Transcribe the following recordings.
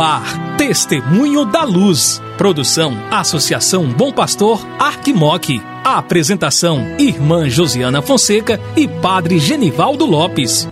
Ar, Testemunho da Luz. Produção, Associação Bom Pastor, Arquimoc. Apresentação, Irmã Josiana Fonseca e Padre Genivaldo Lopes.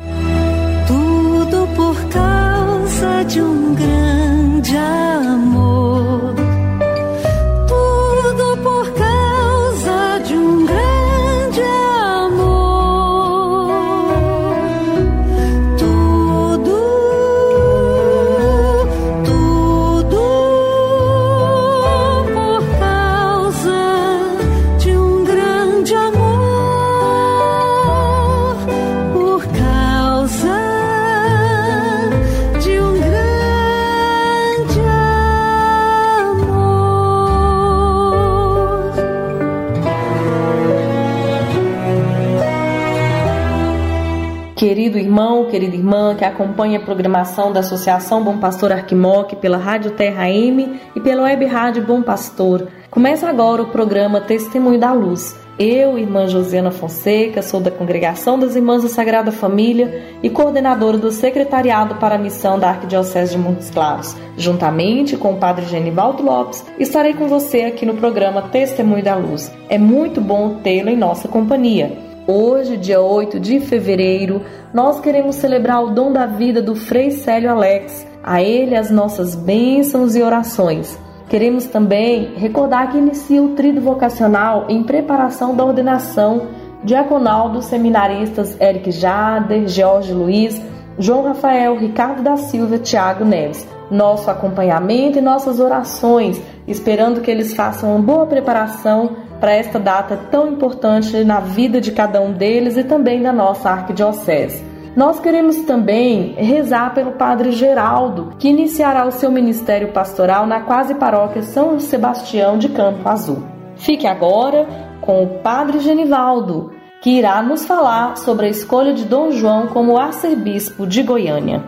Querido irmão, querida irmã que acompanha a programação da Associação Bom Pastor Arquimoc pela Rádio Terra M e pela Web Rádio Bom Pastor, começa agora o programa Testemunho da Luz. Eu, irmã Josiana Fonseca, sou da Congregação das Irmãs da Sagrada Família e coordenadora do Secretariado para a Missão da Arquidiocese de Montes Claros. Juntamente com o Padre Genivaldo Lopes, estarei com você aqui no programa Testemunho da Luz. É muito bom tê-lo em nossa companhia. Hoje, dia 8 de fevereiro, nós queremos celebrar o dom da vida do Frei Célio Alex. A ele as nossas bênçãos e orações. Queremos também recordar que inicia o trido vocacional em preparação da ordenação diaconal dos seminaristas Eric Jader, Jorge Luiz, João Rafael, Ricardo da Silva, Tiago Neves. Nosso acompanhamento e nossas orações, esperando que eles façam uma boa preparação para esta data tão importante na vida de cada um deles e também da nossa arquidiocese. Nós queremos também rezar pelo Padre Geraldo, que iniciará o seu ministério pastoral na quase paróquia São Sebastião de Campo Azul. Fique agora com o Padre Genivaldo, que irá nos falar sobre a escolha de Dom João como arcebispo de Goiânia.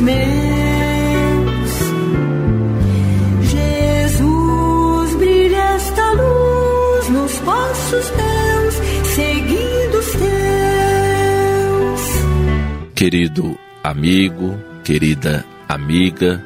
Meus. Jesus, brilha esta luz nos passos teus, seguindo os teus. Querido amigo, querida amiga,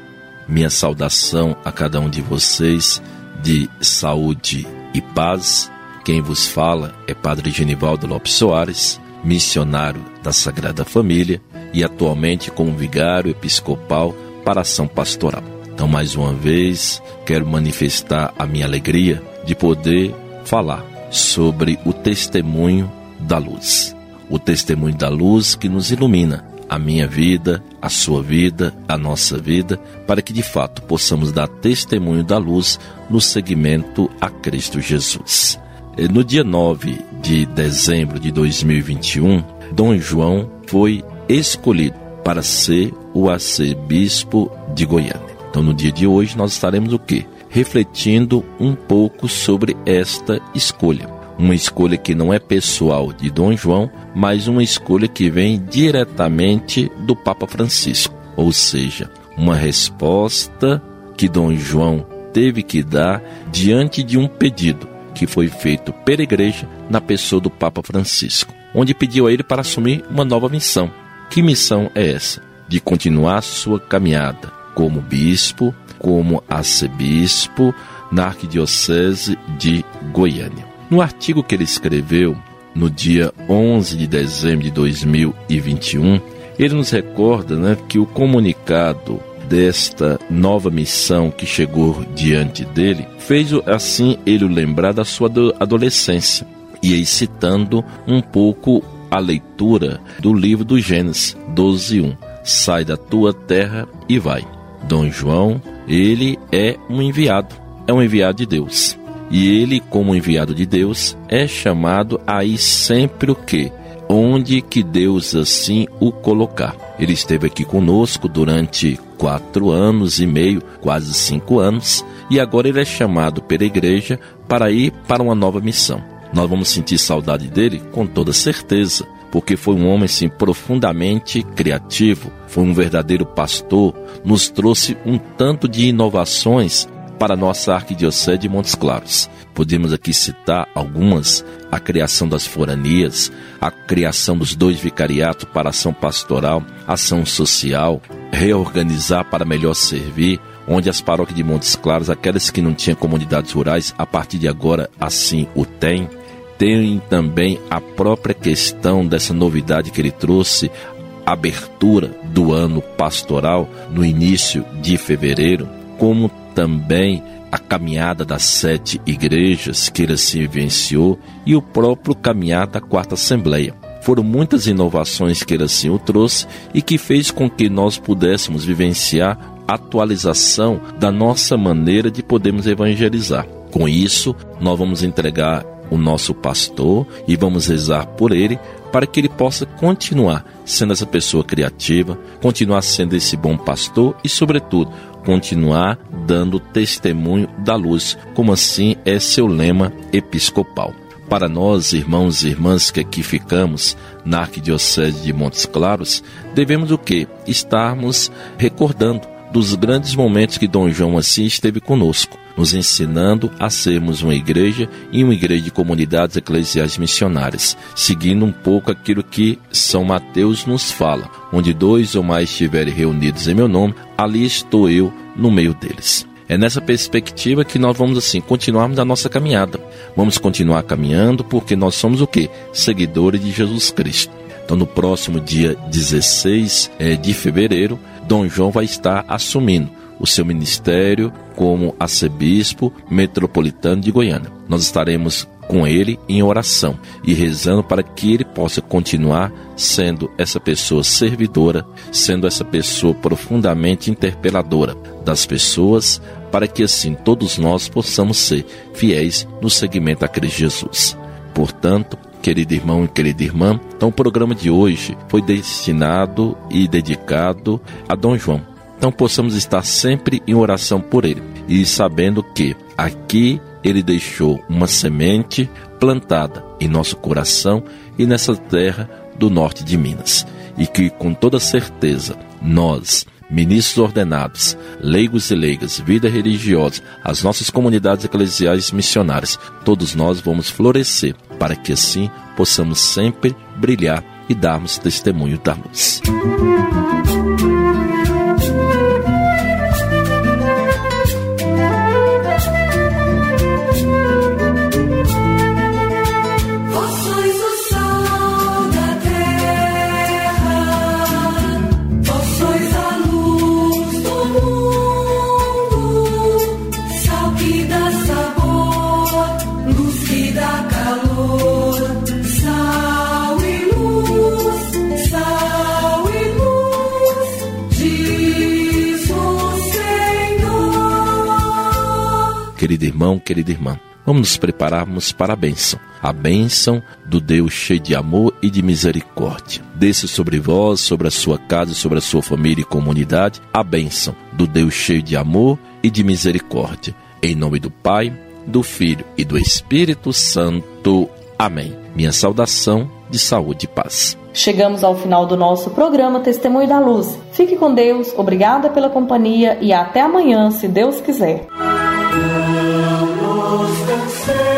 minha saudação a cada um de vocês de saúde e paz. Quem vos fala é Padre Genivaldo Lopes Soares, missionário da Sagrada Família e atualmente como vigário episcopal para ação pastoral. Então, mais uma vez, quero manifestar a minha alegria de poder falar sobre o testemunho da luz. O testemunho da luz que nos ilumina a minha vida, a sua vida, a nossa vida, para que de fato possamos dar testemunho da luz no seguimento a Cristo Jesus. No dia 9 de dezembro de 2021, Dom João foi escolhido para ser o arcebispo de Goiânia. Então, no dia de hoje, nós estaremos o quê? Refletindo um pouco sobre esta escolha. Uma escolha que não é pessoal de Dom João, mas uma escolha que vem diretamente do Papa Francisco. Ou seja, uma resposta que Dom João teve que dar diante de um pedido que foi feito pela igreja na pessoa do Papa Francisco, onde pediu a ele para assumir uma nova missão. Que missão é essa? De continuar sua caminhada como bispo, como arcebispo na Arquidiocese de Goiânia. No artigo que ele escreveu no dia 11 de dezembro de 2021, ele nos recorda né, que o comunicado desta nova missão que chegou diante dele, fez assim ele lembrar da sua adolescência. E aí citando um pouco a leitura do livro do Gênesis 12:1. Sai da tua terra e vai. Dom João, ele é um enviado, é um enviado de Deus. E ele, como enviado de Deus, é chamado aí sempre o quê? Onde que Deus assim o colocar. Ele esteve aqui conosco durante quatro anos e meio, quase cinco anos, e agora ele é chamado pela igreja para ir para uma nova missão. Nós vamos sentir saudade dele com toda certeza, porque foi um homem assim profundamente criativo, foi um verdadeiro pastor, nos trouxe um tanto de inovações para a nossa arquidiocese de Montes Claros. Podemos aqui citar algumas: a criação das foranias, a criação dos dois vicariatos para ação pastoral, ação social, reorganizar para melhor servir, onde as paróquias de Montes Claros, aquelas que não tinham comunidades rurais, a partir de agora assim o têm. Tem também a própria questão dessa novidade que ele trouxe, abertura do ano pastoral no início de fevereiro, como também a caminhada das sete igrejas que ele se vivenciou e o próprio caminhar da quarta assembleia. Foram muitas inovações que ele assim o trouxe e que fez com que nós pudéssemos vivenciar atualização da nossa maneira de podermos evangelizar. Com isso, nós vamos entregar o nosso pastor e vamos rezar por ele para que ele possa continuar sendo essa pessoa criativa, continuar sendo esse bom pastor e, sobretudo, continuar dando testemunho da luz, como assim é seu lema episcopal. Para nós, irmãos e irmãs que aqui ficamos na Arquidiocese de Montes Claros, devemos o que? Estarmos recordando dos grandes momentos que Dom João assim esteve conosco, nos ensinando a sermos uma igreja e uma igreja de comunidades eclesiais missionárias, seguindo um pouco aquilo que São Mateus nos fala, onde dois ou mais estiverem reunidos em meu nome, ali estou eu no meio deles. É nessa perspectiva que nós vamos assim continuarmos a nossa caminhada. Vamos continuar caminhando porque nós somos o que? Seguidores de Jesus Cristo. Então no próximo dia 16 eh, de fevereiro, Dom João vai estar assumindo o seu ministério como arcebispo metropolitano de Goiânia. Nós estaremos com ele em oração e rezando para que ele possa continuar sendo essa pessoa servidora, sendo essa pessoa profundamente interpeladora das pessoas, para que assim todos nós possamos ser fiéis no seguimento a Cristo Jesus. Portanto, querido irmão e querida irmã, então o programa de hoje foi destinado e dedicado a Dom João. Então possamos estar sempre em oração por ele e sabendo que aqui ele deixou uma semente plantada em nosso coração e nessa terra do norte de Minas. E que com toda certeza nós, ministros ordenados, leigos e leigas, vida religiosa, as nossas comunidades eclesiais missionárias, todos nós vamos florescer para que assim possamos sempre brilhar e darmos testemunho da luz. Querido irmão, querida irmã. Vamos nos prepararmos para a bênção, a bênção do Deus cheio de amor e de misericórdia. Desça sobre vós, sobre a sua casa, sobre a sua família e comunidade, a bênção do Deus cheio de amor e de misericórdia. Em nome do Pai, do Filho e do Espírito Santo. Amém. Minha saudação de saúde e paz. Chegamos ao final do nosso programa Testemunho da Luz. Fique com Deus, obrigada pela companhia e até amanhã, se Deus quiser. Não nos cansemos